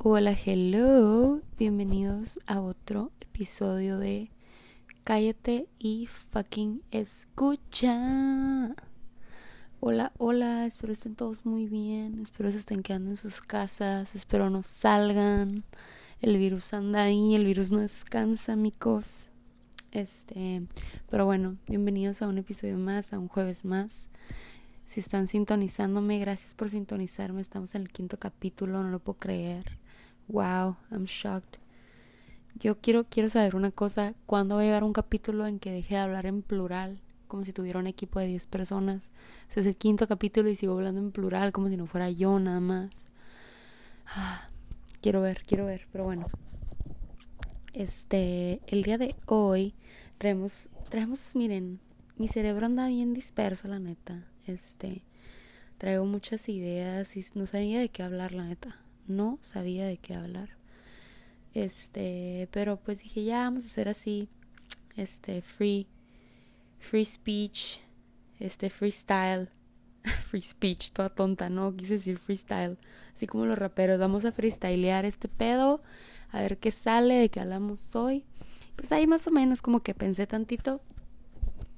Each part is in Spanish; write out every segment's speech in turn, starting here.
Hola, hello, bienvenidos a otro episodio de Cállate y fucking escucha. Hola, hola, espero estén todos muy bien, espero se estén quedando en sus casas, espero no salgan. El virus anda ahí, el virus no descansa, amigos. Este, pero bueno, bienvenidos a un episodio más, a un jueves más. Si están sintonizándome, gracias por sintonizarme. Estamos en el quinto capítulo, no lo puedo creer. Wow, I'm shocked. Yo quiero, quiero saber una cosa, ¿cuándo va a llegar un capítulo en que deje de hablar en plural? Como si tuviera un equipo de 10 personas. O es el quinto capítulo y sigo hablando en plural, como si no fuera yo nada más. Ah, quiero ver, quiero ver, pero bueno. Este, el día de hoy traemos, traemos, miren, mi cerebro anda bien disperso, la neta. Este, traigo muchas ideas y no sabía de qué hablar, la neta no sabía de qué hablar. Este, pero pues dije, ya vamos a hacer así, este, free, free speech, este, freestyle, free speech, toda tonta, no quise decir freestyle, así como los raperos, vamos a freestylear este pedo, a ver qué sale, de qué hablamos hoy. Pues ahí más o menos como que pensé tantito,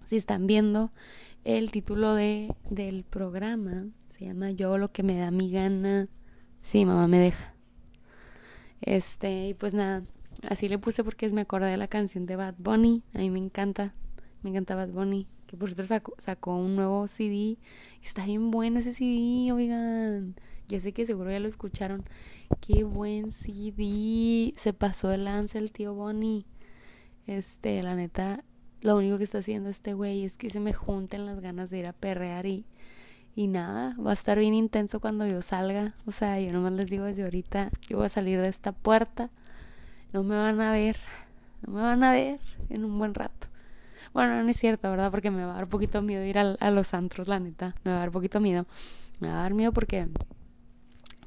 si están viendo el título de, del programa, se llama Yo lo que me da mi gana Sí, mamá me deja. Este, y pues nada, así le puse porque me acordé de la canción de Bad Bunny. A mí me encanta, me encanta Bad Bunny. Que por cierto sacó, sacó un nuevo CD. Está bien bueno ese CD, oigan. Ya sé que seguro ya lo escucharon. Qué buen CD. Se pasó el lance el tío Bonnie. Este, la neta, lo único que está haciendo este güey es que se me junten las ganas de ir a perrear y y nada, va a estar bien intenso cuando yo salga. O sea, yo nomás les digo desde ahorita, yo voy a salir de esta puerta. No me van a ver, no me van a ver en un buen rato. Bueno, no es cierto, ¿verdad? Porque me va a dar poquito miedo ir a, a los antros, la neta. Me va a dar poquito miedo. Me va a dar miedo porque,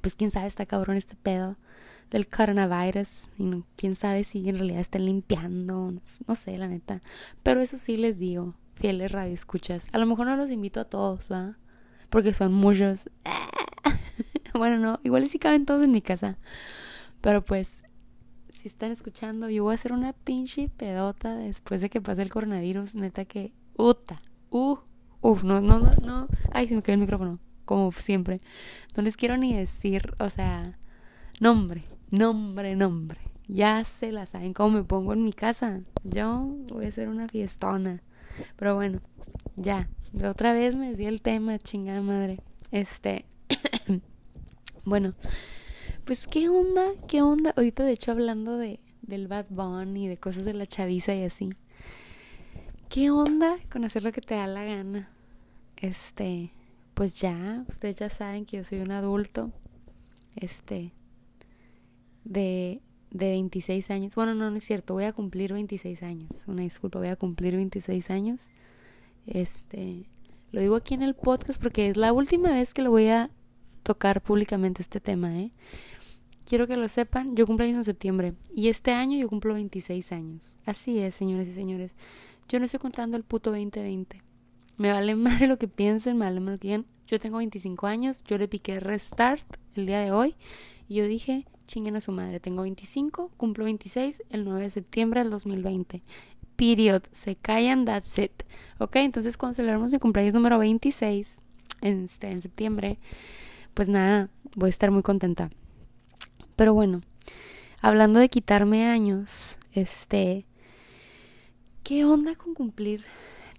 pues quién sabe, está cabrón este pedo del coronavirus. Y no, quién sabe si en realidad están limpiando. No, no sé, la neta. Pero eso sí les digo, fieles radioescuchas. A lo mejor no los invito a todos, ¿verdad? Porque son muchos. bueno, no, igual sí caben todos en mi casa. Pero pues, si están escuchando, yo voy a hacer una pinche pedota después de que pase el coronavirus. Neta que, uta, uh, uf, no, no, no, no. Ay, se me quedó el micrófono, como siempre. No les quiero ni decir, o sea, nombre, nombre, nombre. Ya se la saben cómo me pongo en mi casa. Yo voy a hacer una fiestona. Pero bueno, ya, otra vez me di el tema, chingada madre. Este. bueno, pues qué onda, qué onda. Ahorita, de hecho, hablando de, del Bad Bunny y de cosas de la chaviza y así. ¿Qué onda con hacer lo que te da la gana? Este, pues ya, ustedes ya saben que yo soy un adulto. Este, de, de 26 años. Bueno, no, no es cierto, voy a cumplir 26 años. Una disculpa, voy a cumplir 26 años. Este, lo digo aquí en el podcast porque es la última vez que lo voy a tocar públicamente este tema, ¿eh? Quiero que lo sepan, yo cumplo años en septiembre y este año yo cumplo 26 años. Así es, señores y señores. Yo no estoy contando el puto 2020. Me vale madre lo que piensen, me vale madre lo que digan. Yo tengo 25 años, yo le piqué restart el día de hoy y yo dije, chinguen a su madre, tengo 25, cumplo 26 el 9 de septiembre del 2020 period. Se callan, that's it. Ok, entonces cuando celebramos mi cumpleaños número 26 en, este, en septiembre, pues nada, voy a estar muy contenta. Pero bueno, hablando de quitarme años, este, ¿qué onda con cumplir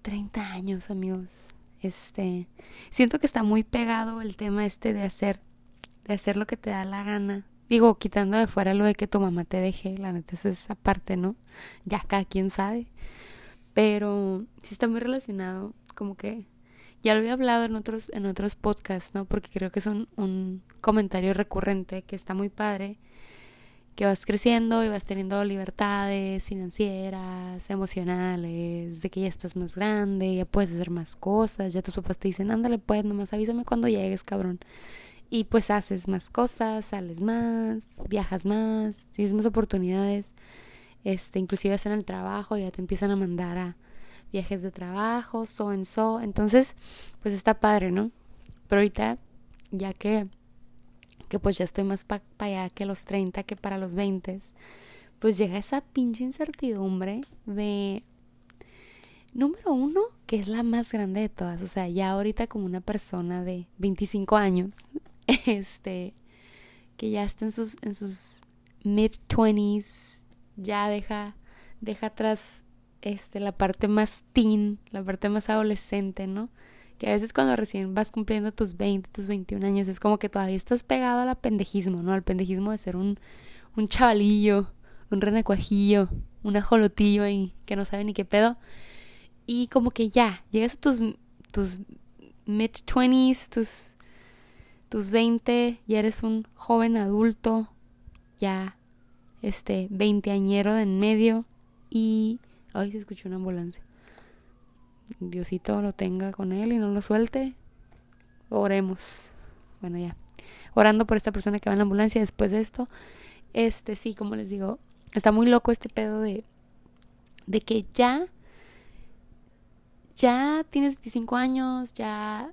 30 años, amigos? Este, siento que está muy pegado el tema este de hacer, de hacer lo que te da la gana, Digo, quitando de fuera lo de que tu mamá te deje, la neta es esa parte, ¿no? Ya cada quien sabe. Pero sí está muy relacionado, como que ya lo había hablado en otros, en otros podcasts, ¿no? Porque creo que es un, un comentario recurrente que está muy padre, que vas creciendo y vas teniendo libertades financieras, emocionales, de que ya estás más grande, ya puedes hacer más cosas, ya tus papás te dicen, ándale pues, nomás avísame cuando llegues, cabrón y pues haces más cosas, sales más, viajas más, tienes más oportunidades, este, inclusive en el trabajo, ya te empiezan a mandar a viajes de trabajo, so en so, entonces, pues está padre, ¿no? Pero ahorita, ya que, que pues ya estoy más para allá que los 30 que para los 20, pues llega esa pinche incertidumbre de, número uno, que es la más grande de todas, o sea, ya ahorita como una persona de 25 años, este, que ya está en sus, en sus mid-20s, ya deja, deja atrás este, la parte más teen, la parte más adolescente, ¿no? Que a veces cuando recién vas cumpliendo tus 20, tus 21 años, es como que todavía estás pegado al pendejismo, ¿no? Al pendejismo de ser un, un chavalillo, un renacuajillo, un ajolotillo ahí que no sabe ni qué pedo. Y como que ya, llegas a tus, tus mid-20s, tus, tus 20, ya eres un joven adulto, ya este veinteañero de en medio y ay se escuchó una ambulancia. Diosito lo tenga con él y no lo suelte. Oremos. Bueno ya. Orando por esta persona que va en la ambulancia después de esto. Este sí como les digo está muy loco este pedo de de que ya ya tienes 25 años ya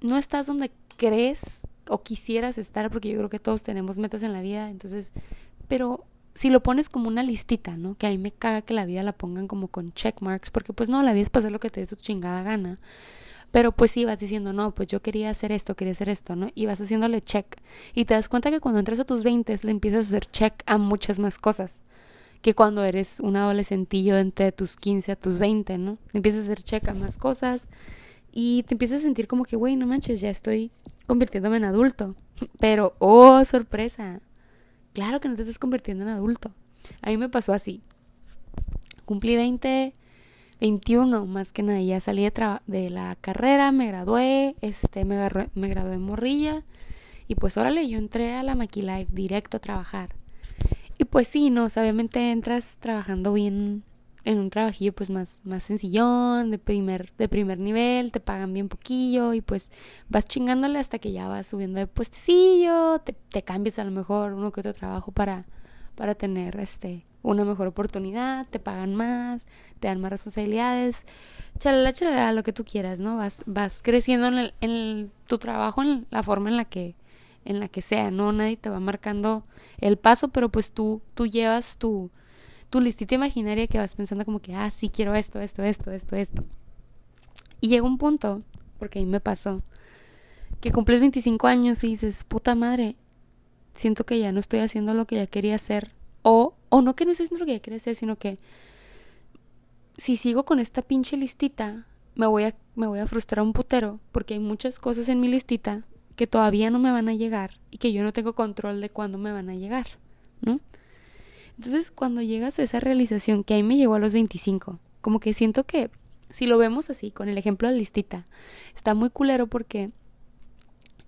no estás donde crees o quisieras estar porque yo creo que todos tenemos metas en la vida entonces pero si lo pones como una listita, ¿no? Que a mí me caga que la vida la pongan como con check marks, porque pues no, la vida es hacer lo que te dé tu chingada gana. Pero pues sí, vas diciendo, no, pues yo quería hacer esto, quería hacer esto, ¿no? Y vas haciéndole check. Y te das cuenta que cuando entras a tus 20 le empiezas a hacer check a muchas más cosas que cuando eres un adolescentillo entre tus 15 a tus 20, ¿no? Empiezas a hacer check a más cosas y te empiezas a sentir como que, güey, no manches, ya estoy convirtiéndome en adulto. Pero, oh, sorpresa, Claro que no te estás convirtiendo en adulto. A mí me pasó así. Cumplí 20, 21 más que nada. Ya salí de, de la carrera, me gradué, este, me, me gradué en morrilla. Y pues órale, yo entré a la Maquilife directo a trabajar. Y pues sí, no, obviamente entras trabajando bien en un trabajillo pues más, más sencillón, de primer, de primer nivel, te pagan bien poquillo y pues vas chingándole hasta que ya vas subiendo de puestecillo, te, te cambias a lo mejor uno que otro trabajo para, para tener este una mejor oportunidad, te pagan más, te dan más responsabilidades, chalala, chalala, lo que tú quieras, ¿no? Vas, vas creciendo en, en tu trabajo, en la forma en la que, en la que sea, ¿no? Nadie te va marcando el paso, pero pues tú, tú llevas tu, tu listita imaginaria que vas pensando como que, ah, sí, quiero esto, esto, esto, esto, esto. Y llega un punto, porque a mí me pasó, que cumples 25 años y dices, puta madre, siento que ya no estoy haciendo lo que ya quería hacer. O, o no que no estoy haciendo lo que ya quería hacer, sino que si sigo con esta pinche listita, me voy a, me voy a frustrar un putero, porque hay muchas cosas en mi listita que todavía no me van a llegar y que yo no tengo control de cuándo me van a llegar, ¿no? Entonces, cuando llegas a esa realización que a mí me llegó a los 25, como que siento que si lo vemos así, con el ejemplo de listita, está muy culero porque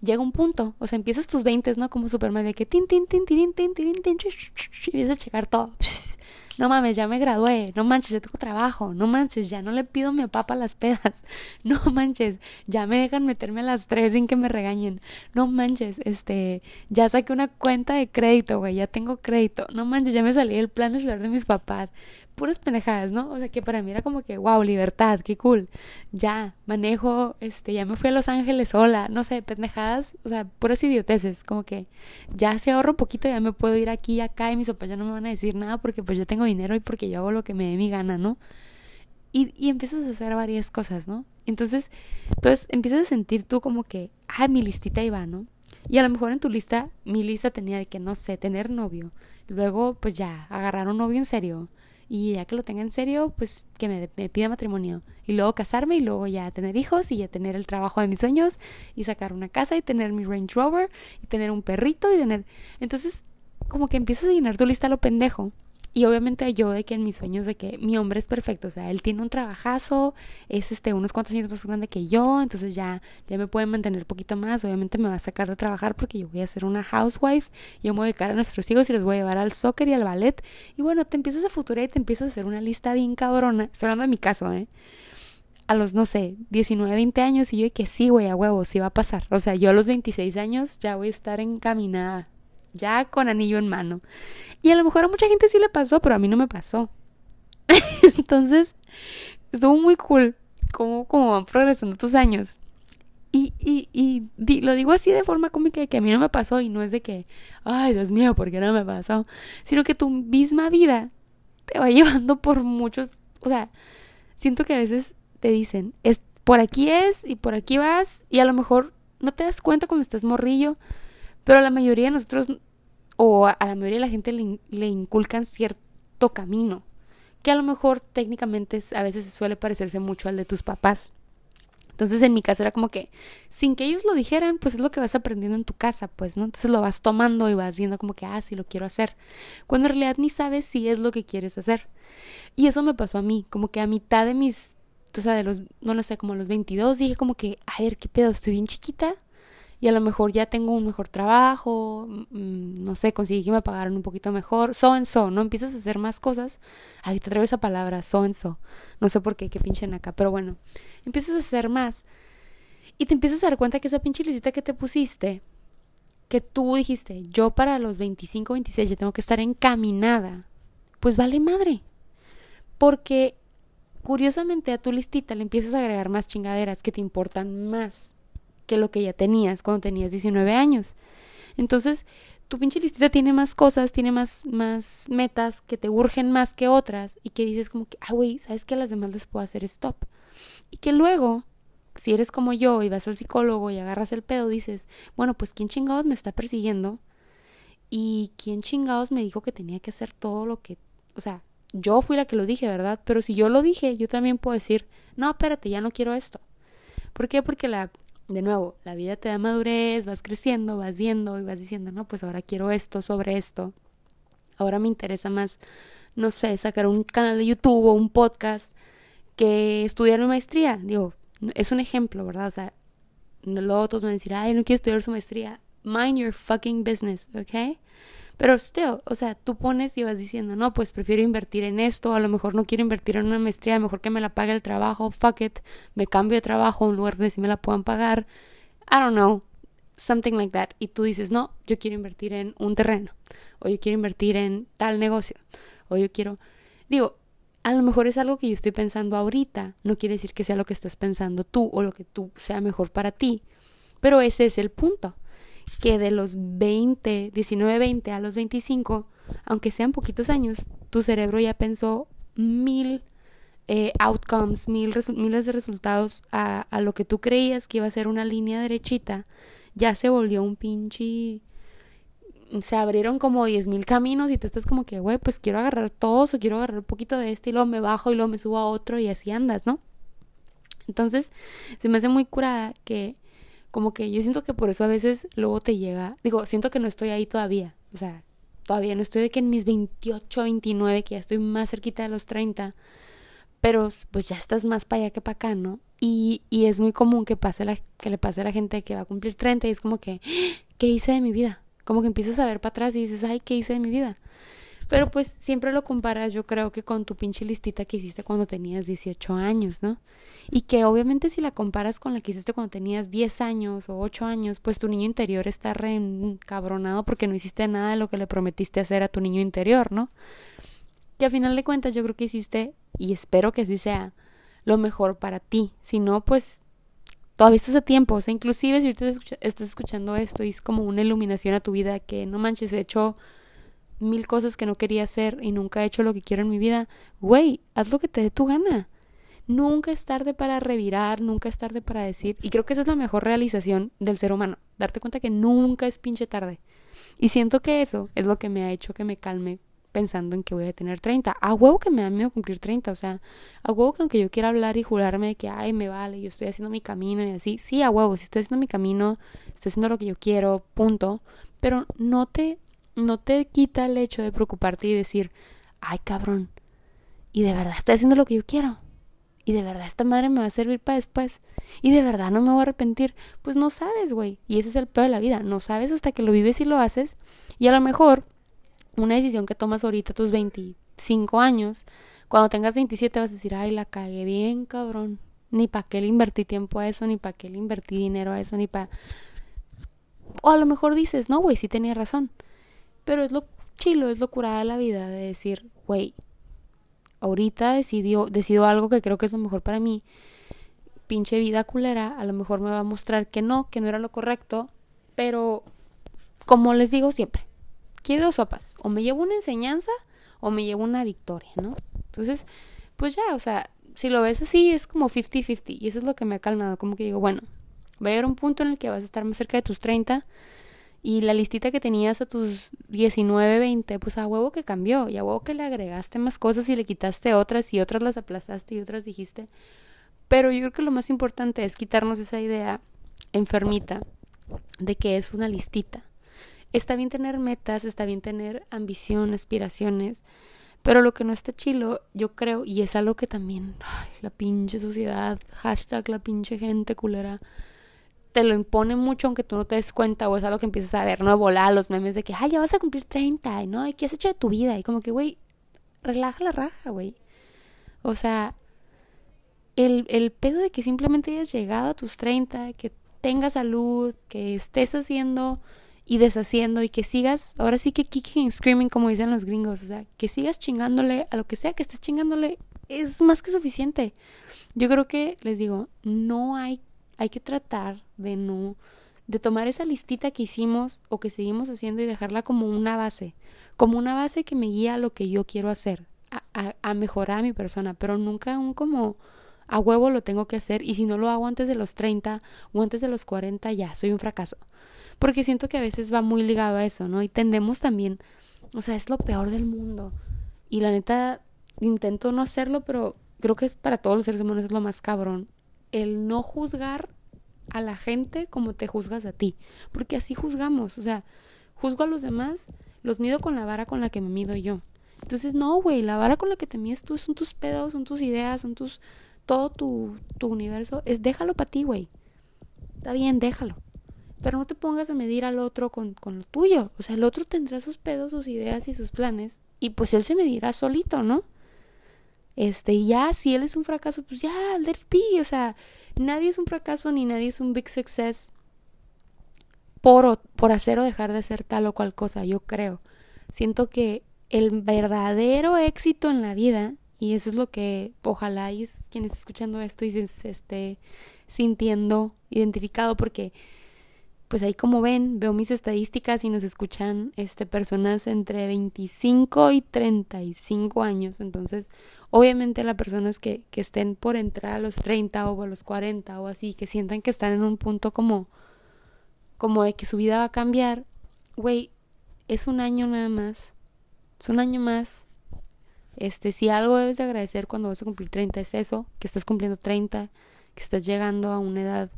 llega un punto, o sea, empiezas tus 20, ¿no? Como Superman, de que tin, tin, tin, tin, tin, tin, tin, y empiezas a checar todo no mames, ya me gradué, no manches, ya tengo trabajo, no manches, ya no le pido a mi papá las pedas, no manches, ya me dejan meterme a las tres sin que me regañen, no manches, este, ya saqué una cuenta de crédito, güey, ya tengo crédito, no manches, ya me salí del plan de celular de mis papás, puras pendejadas, ¿no? O sea, que para mí era como que, wow, libertad, qué cool. Ya, manejo, este, ya me fui a Los Ángeles sola, no sé, pendejadas, o sea, puras idioteces, como que ya se ahorro poquito, ya me puedo ir aquí y acá y mis papás ya no me van a decir nada porque pues yo tengo dinero y porque yo hago lo que me dé mi gana, ¿no? Y, y empiezas a hacer varias cosas, ¿no? Entonces, entonces empiezas a sentir tú como que, ah, mi listita iba, ¿no? Y a lo mejor en tu lista, mi lista tenía de que, no sé, tener novio. Luego, pues ya, agarrar un novio en serio y ya que lo tenga en serio, pues que me, pida matrimonio. Y luego casarme y luego ya tener hijos y ya tener el trabajo de mis sueños y sacar una casa y tener mi Range Rover y tener un perrito y tener... Entonces, como que empiezas a llenar tu lista a lo pendejo y obviamente yo de que en mis sueños de que mi hombre es perfecto, o sea, él tiene un trabajazo, es este unos cuantos años más grande que yo, entonces ya ya me puede mantener un poquito más, obviamente me va a sacar de trabajar porque yo voy a ser una housewife, yo me voy a dedicar a nuestros hijos y los voy a llevar al soccer y al ballet y bueno, te empiezas a futurar y te empiezas a hacer una lista bien cabrona, estoy hablando de mi caso, ¿eh? A los, no sé, 19, 20 años y yo y que sí, güey, a huevo, sí va a pasar. O sea, yo a los 26 años ya voy a estar encaminada ya con anillo en mano. Y a lo mejor a mucha gente sí le pasó, pero a mí no me pasó. Entonces, estuvo muy cool cómo, cómo van progresando tus años. Y, Y, y lo digo así de forma cómica que a mí no me pasó y no es de que, ay, Dios mío, ¿por qué no me pasó? Sino que tu misma vida te va llevando por muchos, o sea, siento que a veces te dicen, es, por aquí es y por aquí vas y a lo mejor no te das cuenta cuando estás morrillo, pero a la mayoría de nosotros o a, la mayoría de la gente le, le inculcan cierto camino que a lo mejor técnicamente a veces suele parecerse mucho al de tus papás. Entonces en mi caso era como que sin que ellos lo dijeran, pues es lo que vas aprendiendo en tu casa, pues, ¿no? Entonces lo vas tomando y vas viendo como que, ah, sí lo quiero hacer. Cuando en realidad ni sabes si es lo que quieres hacer. Y eso me pasó a mí, como que a mitad de mis, o sea, de los, no lo sé, como los 22 dije como que, a ver, ¿qué pedo? Estoy bien chiquita y a lo mejor ya tengo un mejor trabajo, mm, no sé, conseguí que me pagaran un poquito mejor, so and so, ¿no? Empiezas a hacer más cosas. Ahí te atreves esa palabra, so and so. No sé por qué, qué pinchen acá, pero bueno, empiezas a hacer más. Y te empiezas a dar cuenta que esa pinche licita que te pusiste, que tú dijiste, yo para los 25, 26 ya tengo que estar encaminada, pues vale madre. Porque curiosamente a tu listita le empiezas a agregar más chingaderas que te importan más que lo que ya tenías cuando tenías 19 años. Entonces, tu pinche listita tiene más cosas, tiene más, más metas que te urgen más que otras y que dices como que, ah, güey, ¿sabes que a las demás les puedo hacer stop? Y que luego, si eres como yo y vas al psicólogo y agarras el pedo, dices, bueno, pues ¿quién chingados me está persiguiendo? Y ¿quién chingados me dijo que tenía que hacer todo lo que, o sea, yo fui la que lo dije, ¿verdad? Pero si yo lo dije, yo también puedo decir, no, espérate, ya no quiero esto. ¿Por qué? Porque la de nuevo, la vida te da madurez, vas creciendo, vas viendo y vas diciendo, no, pues ahora quiero esto sobre esto. Ahora me interesa más, no sé, sacar un canal de YouTube o un podcast que estudiar una maestría. Digo, es un ejemplo, ¿verdad? O sea, luego todos van a decir, ay, no quiero estudiar su maestría. Mind your fucking business, ¿ok? Pero still, o sea, tú pones y vas diciendo, no, pues prefiero invertir en esto, a lo mejor no quiero invertir en una maestría, mejor que me la pague el trabajo, fuck it, me cambio de trabajo un lugar donde sí me la puedan pagar. I don't know, something like that. Y tú dices, no, yo quiero invertir en un terreno, o yo quiero invertir en tal negocio, o yo quiero. Digo, a lo mejor es algo que yo estoy pensando ahorita, no quiere decir que sea lo que estás pensando tú o lo que tú sea mejor para ti, pero ese es el punto que de los 20, 19, 20 a los 25, aunque sean poquitos años, tu cerebro ya pensó mil eh, outcomes, mil miles de resultados a, a, lo que tú creías que iba a ser una línea derechita, ya se volvió un pinche... Se abrieron como diez mil caminos y tú estás como que, güey, pues quiero agarrar todos o quiero agarrar un poquito de este y luego me bajo y luego me subo a otro y así andas, ¿no? Entonces, se me hace muy curada que como que yo siento que por eso a veces luego te llega, digo, siento que no estoy ahí todavía, o sea, todavía no estoy de que en mis 28, 29, que ya estoy más cerquita de los 30, pero pues ya estás más para allá que para acá, ¿no? Y, y es muy común que, pase la, que le pase a la gente que va a cumplir 30 y es como que, ¿qué hice de mi vida? Como que empiezas a ver para atrás y dices, ay, ¿qué hice de mi vida? Pero pues siempre lo comparas yo creo que con tu pinche listita que hiciste cuando tenías 18 años, ¿no? Y que obviamente si la comparas con la que hiciste cuando tenías 10 años o 8 años, pues tu niño interior está reencabronado porque no hiciste nada de lo que le prometiste hacer a tu niño interior, ¿no? Que a final de cuentas yo creo que hiciste, y espero que así sea, lo mejor para ti. Si no, pues todavía estás a tiempo. O sea, inclusive si ahorita estás escuchando esto y es como una iluminación a tu vida que no manches, he hecho mil cosas que no quería hacer y nunca he hecho lo que quiero en mi vida, güey, haz lo que te dé tu gana. Nunca es tarde para revirar, nunca es tarde para decir. Y creo que esa es la mejor realización del ser humano. Darte cuenta que nunca es pinche tarde. Y siento que eso es lo que me ha hecho que me calme pensando en que voy a tener 30. A huevo que me da miedo cumplir 30. O sea, a huevo que aunque yo quiera hablar y jurarme de que, ay, me vale, yo estoy haciendo mi camino y así. Sí, a huevo, si estoy haciendo mi camino, estoy haciendo lo que yo quiero, punto. Pero no te no te quita el hecho de preocuparte y decir, ay cabrón, y de verdad estoy haciendo lo que yo quiero. Y de verdad esta madre me va a servir para después. Y de verdad no me voy a arrepentir. Pues no sabes, güey. Y ese es el peor de la vida. No sabes hasta que lo vives y lo haces. Y a lo mejor una decisión que tomas ahorita tus 25 años, cuando tengas 27 vas a decir, ay, la cagué bien, cabrón. Ni para qué le invertí tiempo a eso, ni para qué le invertí dinero a eso, ni para... O a lo mejor dices, no, güey, sí tenía razón. Pero es lo chilo, es lo curada de la vida de decir, güey, ahorita decidió, decido algo que creo que es lo mejor para mí. pinche vida culera a lo mejor me va a mostrar que no, que no era lo correcto, pero como les digo siempre, quiero sopas, o me llevo una enseñanza o me llevo una victoria, ¿no? Entonces, pues ya, o sea, si lo ves así es como 50-50 y eso es lo que me ha calmado, como que digo, bueno, va a llegar un punto en el que vas a estar más cerca de tus 30 y la listita que tenías a tus 19, 20, pues a huevo que cambió y a huevo que le agregaste más cosas y le quitaste otras y otras las aplazaste y otras dijiste. Pero yo creo que lo más importante es quitarnos esa idea enfermita de que es una listita. Está bien tener metas, está bien tener ambición, aspiraciones, pero lo que no está chilo, yo creo, y es algo que también, ay, la pinche sociedad, hashtag la pinche gente culera, te lo impone mucho aunque tú no te des cuenta o es algo que empiezas a ver, ¿no? Volar los memes de que, ay, ya vas a cumplir 30, ¿no? ¿Y qué has hecho de tu vida? Y como que, güey, relaja la raja, güey. O sea, el, el pedo de que simplemente hayas llegado a tus 30, que tengas salud, que estés haciendo y deshaciendo y que sigas, ahora sí que kicking and screaming como dicen los gringos, o sea, que sigas chingándole a lo que sea que estés chingándole es más que suficiente. Yo creo que les digo, no hay hay que tratar de no de tomar esa listita que hicimos o que seguimos haciendo y dejarla como una base, como una base que me guía a lo que yo quiero hacer, a, a, mejorar a mi persona, pero nunca un como a huevo lo tengo que hacer y si no lo hago antes de los 30 o antes de los 40 ya soy un fracaso. Porque siento que a veces va muy ligado a eso, ¿no? Y tendemos también, o sea, es lo peor del mundo. Y la neta, intento no hacerlo, pero creo que para todos los seres humanos es lo más cabrón el no juzgar a la gente como te juzgas a ti, porque así juzgamos, o sea, juzgo a los demás, los mido con la vara con la que me mido yo. Entonces, no, güey, la vara con la que te mides tú son tus pedos, son tus ideas, son tus todo tu, tu universo, es déjalo para ti, güey. Está bien, déjalo. Pero no te pongas a medir al otro con, con lo tuyo. O sea, el otro tendrá sus pedos, sus ideas y sus planes. Y pues él se medirá solito, ¿no? Este, ya, si él es un fracaso, pues ya, let it o sea, nadie es un fracaso ni nadie es un big success por, por hacer o dejar de hacer tal o cual cosa, yo creo. Siento que el verdadero éxito en la vida, y eso es lo que ojalá y quien esté escuchando esto y se esté sintiendo identificado, porque pues ahí como ven, veo mis estadísticas y nos escuchan este personas entre 25 y 35 años. Entonces, obviamente las personas que, que estén por entrar a los 30 o a los 40 o así, que sientan que están en un punto como como de que su vida va a cambiar, güey, es un año nada más. Es un año más. Este, si algo debes de agradecer cuando vas a cumplir 30 es eso, que estás cumpliendo 30, que estás llegando a una edad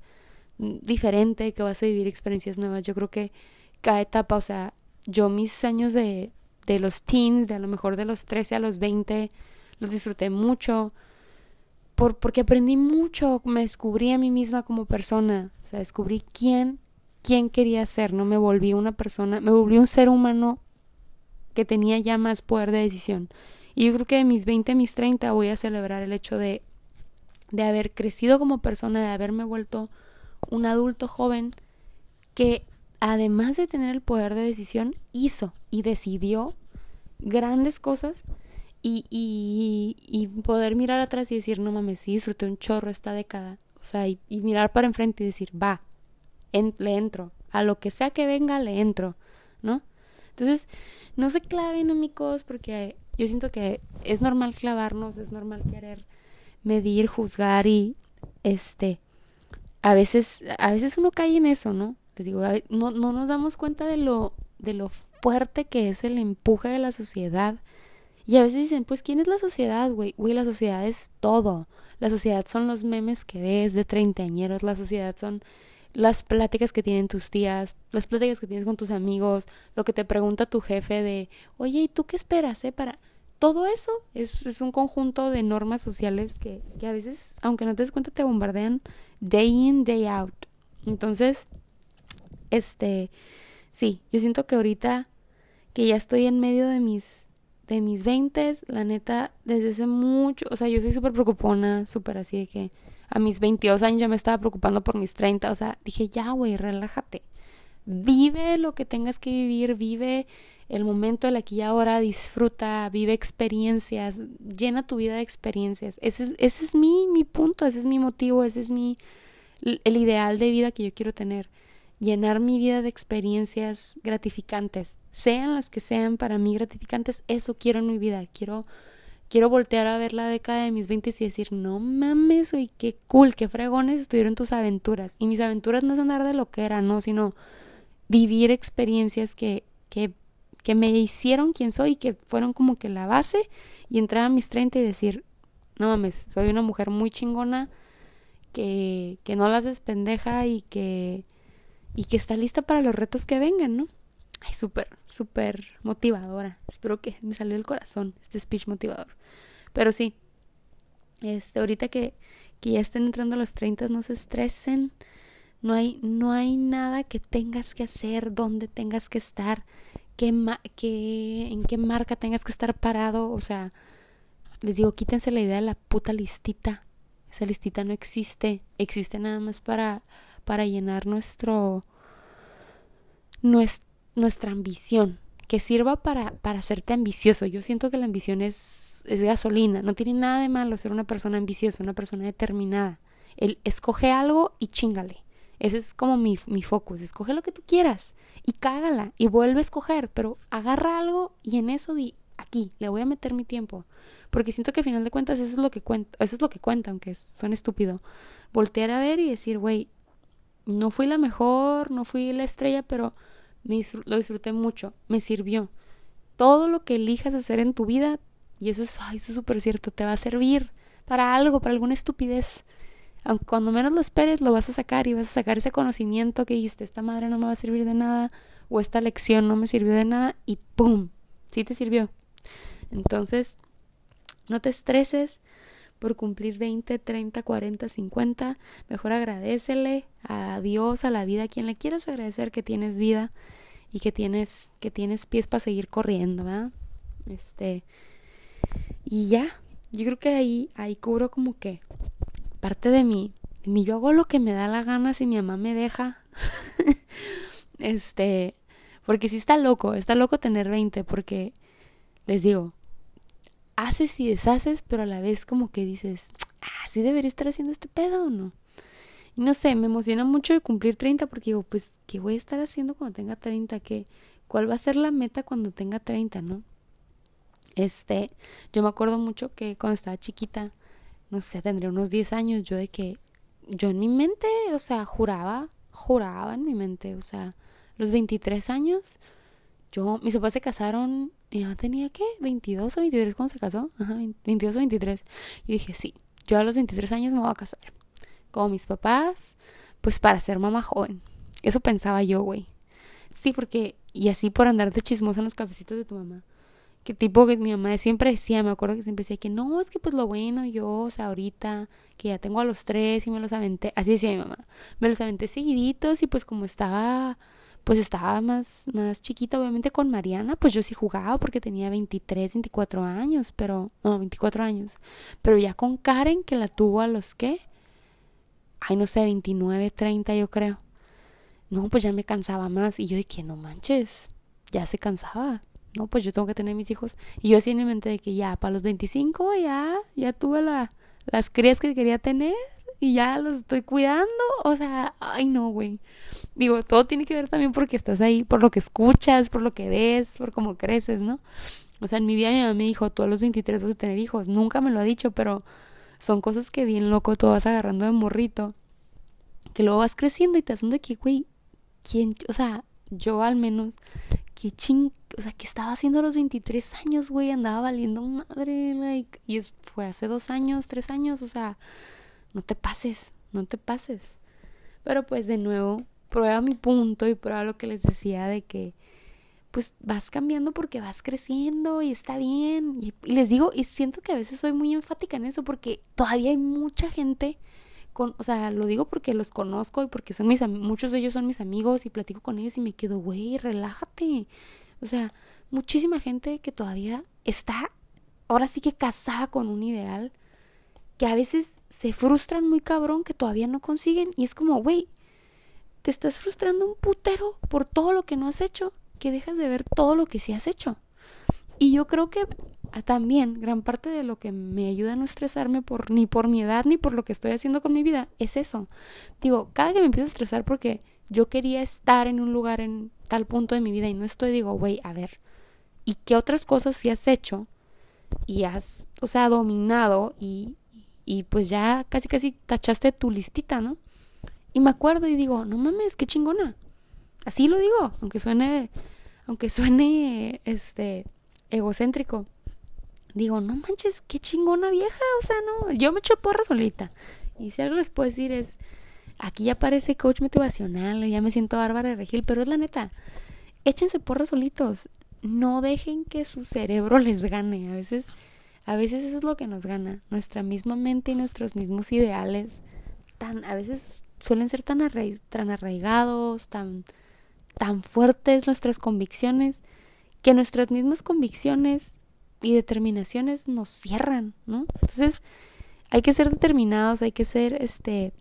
diferente, que vas a vivir experiencias nuevas. Yo creo que cada etapa, o sea, yo mis años de, de los teens, de a lo mejor de los 13 a los 20, los disfruté mucho. Por, porque aprendí mucho, me descubrí a mí misma como persona, o sea, descubrí quién, quién quería ser, no me volví una persona, me volví un ser humano que tenía ya más poder de decisión. Y yo creo que de mis 20 a mis 30 voy a celebrar el hecho de, de haber crecido como persona, de haberme vuelto un adulto joven que además de tener el poder de decisión, hizo y decidió grandes cosas y, y, y poder mirar atrás y decir, no mames, sí, disfruté un chorro esta década. O sea, y, mirar para enfrente y decir, va, le entro. A lo que sea que venga, le entro, ¿no? Entonces, no se claven, amigos, porque yo siento que es normal clavarnos, es normal querer medir, juzgar y, este, a veces, a veces uno cae en eso, ¿no? Les digo, no, no nos damos cuenta de lo, de lo fuerte que es el empuje de la sociedad. Y a veces dicen, pues, ¿quién es la sociedad, güey? Güey, la sociedad es todo. La sociedad son los memes que ves de treintañeros, la sociedad son las pláticas que tienen tus tías, las pláticas que tienes con tus amigos, lo que te pregunta tu jefe de, oye, ¿y tú qué esperas, eh? Para todo eso es, es un conjunto de normas sociales que, que a veces, aunque no te des cuenta, te bombardean day in, day out. Entonces, este, sí, yo siento que ahorita que ya estoy en medio de mis de mis veintes, la neta, desde hace mucho, o sea, yo soy súper preocupona, súper así de que a mis 22 años ya me estaba preocupando por mis 30, o sea, dije, ya, güey, relájate. Vive lo que tengas que vivir, vive el momento, el aquí y ahora, disfruta, vive experiencias, llena tu vida de experiencias. Ese es, ese es mi, mi punto, ese es mi motivo, ese es mi, el ideal de vida que yo quiero tener. Llenar mi vida de experiencias gratificantes, sean las que sean para mí gratificantes, eso quiero en mi vida. Quiero, quiero voltear a ver la década de mis 20 y decir, no mames, uy, qué cool, qué fregones estuvieron tus aventuras. Y mis aventuras no es andar de lo que era, no, sino vivir experiencias que, que que me hicieron quien soy, que fueron como que la base, y entrar a mis 30 y decir, no mames, soy una mujer muy chingona, que, que no las despendeja y que, y que está lista para los retos que vengan, ¿no? Ay, súper, súper motivadora. Espero que me salió el corazón este speech motivador. Pero sí, este, ahorita que, que ya estén entrando a los 30, no se estresen. No hay, no hay nada que tengas que hacer, donde tengas que estar qué, en qué marca tengas que estar parado. O sea, les digo, quítense la idea de la puta listita. Esa listita no existe. Existe nada más para, para llenar nuestro, nuestra ambición. Que sirva para, para hacerte ambicioso. Yo siento que la ambición es, es gasolina. No tiene nada de malo ser una persona ambiciosa, una persona determinada. El escoge algo y chingale. Ese es como mi, mi focus. Escoge lo que tú quieras y cágala y vuelve a escoger, pero agarra algo y en eso di aquí, le voy a meter mi tiempo. Porque siento que al final de cuentas eso es lo que cuenta, eso es lo que cuenta, aunque suene estúpido. Voltear a ver y decir, güey, no fui la mejor, no fui la estrella, pero me lo disfruté mucho, me sirvió. Todo lo que elijas hacer en tu vida, y eso es, eso es súper cierto, te va a servir para algo, para alguna estupidez aunque cuando menos lo esperes lo vas a sacar y vas a sacar ese conocimiento que dijiste, esta madre no me va a servir de nada o esta lección no me sirvió de nada y ¡pum! Sí te sirvió. Entonces, no te estreses por cumplir 20, 30, 40, 50. Mejor agradecele a Dios, a la vida, a quien le quieras agradecer que tienes vida y que tienes, que tienes pies para seguir corriendo, ¿verdad? Este. Y ya, yo creo que ahí, ahí cubro como que parte de mí. mí yo hago lo que me da la gana si mi mamá me deja. este, porque sí está loco, está loco tener 20 porque les digo, haces y deshaces, pero a la vez como que dices, ah, sí debería estar haciendo este pedo o no. Y no sé, me emociona mucho de cumplir 30 porque digo, pues, ¿qué voy a estar haciendo cuando tenga 30? ¿Qué, ¿Cuál va a ser la meta cuando tenga 30, no? Este, yo me acuerdo mucho que cuando estaba chiquita, no sé, tendría unos 10 años, yo de que, yo en mi mente, o sea, juraba, juraba en mi mente, o sea, los 23 años, yo, mis papás se casaron, y yo tenía, ¿qué? 22 o 23 cuando se casó, ajá, 22 o 23. Y dije, sí, yo a los 23 años me voy a casar. Como mis papás, pues para ser mamá joven. Eso pensaba yo, güey. Sí, porque, y así por andar de chismosa en los cafecitos de tu mamá que tipo que mi mamá siempre decía, me acuerdo que siempre decía que no, es que pues lo bueno yo, o sea, ahorita que ya tengo a los tres y me los aventé, así decía mi mamá, me los aventé seguiditos y pues como estaba, pues estaba más, más chiquita obviamente con Mariana, pues yo sí jugaba porque tenía 23, 24 años, pero, no, 24 años, pero ya con Karen que la tuvo a los que, ay no sé, 29, 30 yo creo, no, pues ya me cansaba más y yo dije, no manches, ya se cansaba no, pues yo tengo que tener mis hijos. Y yo así en mi mente de que ya, para los 25 ya, ya tuve la, las crías que quería tener y ya los estoy cuidando. O sea, ay no, güey. Digo, todo tiene que ver también porque estás ahí, por lo que escuchas, por lo que ves, por cómo creces, ¿no? O sea, en mi vida mi mamá me dijo, tú a los 23 vas a tener hijos. Nunca me lo ha dicho, pero son cosas que bien loco tú vas agarrando de morrito. Que luego vas creciendo y te haciendo de que, güey, ¿quién? O sea, yo al menos qué ching, o sea, ¿qué estaba haciendo a los 23 años, güey? Andaba valiendo madre, like, y es, fue hace dos años, tres años, o sea, no te pases, no te pases. Pero pues de nuevo, prueba mi punto y prueba lo que les decía de que pues vas cambiando porque vas creciendo y está bien. Y les digo, y siento que a veces soy muy enfática en eso porque todavía hay mucha gente o sea, lo digo porque los conozco y porque son mis muchos de ellos son mis amigos y platico con ellos y me quedo, güey, relájate. O sea, muchísima gente que todavía está ahora sí que casada con un ideal que a veces se frustran muy cabrón que todavía no consiguen y es como, güey, te estás frustrando un putero por todo lo que no has hecho. que dejas de ver todo lo que sí has hecho. Y yo creo que también gran parte de lo que me ayuda a no estresarme por ni por mi edad ni por lo que estoy haciendo con mi vida es eso. Digo, cada que me empiezo a estresar porque yo quería estar en un lugar en tal punto de mi vida y no estoy, digo, güey, a ver, ¿y qué otras cosas sí has hecho? Y has, o sea, dominado y, y pues ya casi casi tachaste tu listita, ¿no? Y me acuerdo y digo, no mames, qué chingona. Así lo digo, aunque suene, aunque suene, este, egocéntrico. Digo, no manches, qué chingona vieja, o sea, no, yo me echo porra solita. Y si algo les puedo decir es, aquí ya parece coach motivacional, ya me siento bárbara de regil, pero es la neta, échense porra solitos, no dejen que su cerebro les gane, a veces, a veces eso es lo que nos gana, nuestra misma mente y nuestros mismos ideales, tan, a veces suelen ser tan, tan arraigados, tan, tan fuertes nuestras convicciones, que nuestras mismas convicciones y determinaciones nos cierran, ¿no? Entonces, hay que ser determinados, hay que ser este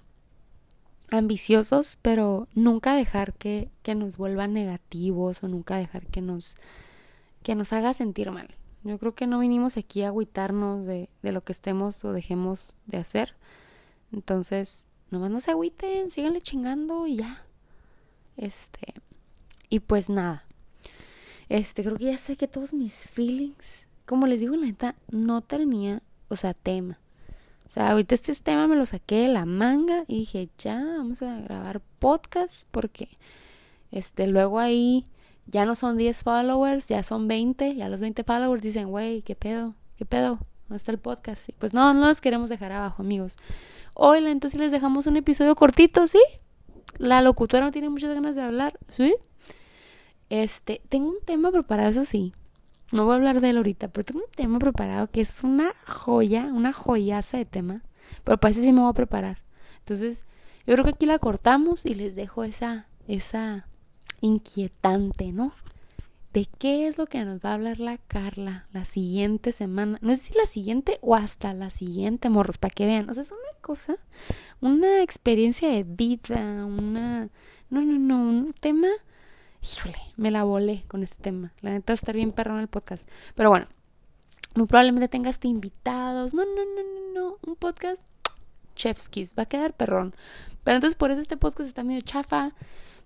ambiciosos, pero nunca dejar que, que nos vuelvan negativos o nunca dejar que nos, que nos haga sentir mal. Yo creo que no vinimos aquí a agüitarnos de, de lo que estemos o dejemos de hacer. Entonces, nomás no se agüiten, síganle chingando y ya. Este, y pues nada. Este, creo que ya sé que todos mis feelings, como les digo, la neta, no tenía, o sea, tema. O sea, ahorita este tema me lo saqué de la manga y dije, ya, vamos a grabar podcast porque, este, luego ahí ya no son 10 followers, ya son 20, ya los 20 followers dicen, güey, ¿qué pedo? ¿Qué pedo? ¿Dónde está el podcast? pues no, no los queremos dejar abajo, amigos. Hoy, entonces les dejamos un episodio cortito, ¿sí? La locutora no tiene muchas ganas de hablar, ¿sí? Este, tengo un tema preparado, eso sí. No voy a hablar de él ahorita, pero tengo un tema preparado que es una joya, una joyaza de tema. Pero para eso sí me voy a preparar. Entonces, yo creo que aquí la cortamos y les dejo esa, esa inquietante, ¿no? ¿De qué es lo que nos va a hablar la Carla la siguiente semana? No sé si la siguiente o hasta la siguiente, morros, para que vean. O sea, es una cosa, una experiencia de vida, una... No, no, no, un tema híjole, me la volé con este tema. La neta va a estar bien perro en el podcast. Pero bueno, muy probablemente tengas invitados. No, no, no, no, no. Un podcast chefskis. Va a quedar perrón. Pero entonces por eso este podcast está medio chafa.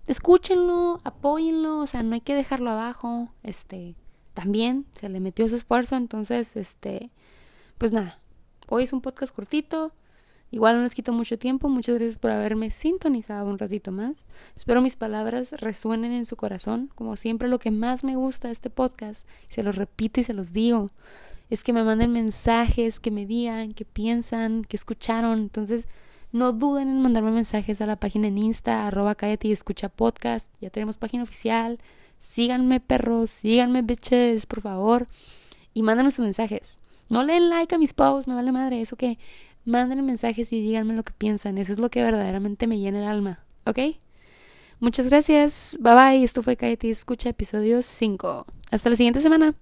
Escúchenlo, apóyenlo. O sea, no hay que dejarlo abajo. Este, también se le metió su esfuerzo. Entonces, este, pues nada. Hoy es un podcast cortito. Igual no les quito mucho tiempo, muchas gracias por haberme sintonizado un ratito más. Espero mis palabras resuenen en su corazón. Como siempre, lo que más me gusta de este podcast, y se los repito y se los digo, es que me manden mensajes, que me digan, que piensan, que escucharon. Entonces, no duden en mandarme mensajes a la página en Insta, arroba cállate y escucha podcast. Ya tenemos página oficial. Síganme, perros, síganme, bitches, por favor. Y mándanos sus mensajes. No leen like a mis posts, me vale madre, eso que manden mensajes y díganme lo que piensan. Eso es lo que verdaderamente me llena el alma. ¿Ok? Muchas gracias. Bye bye. Esto fue Cállate Escucha, episodio 5. Hasta la siguiente semana.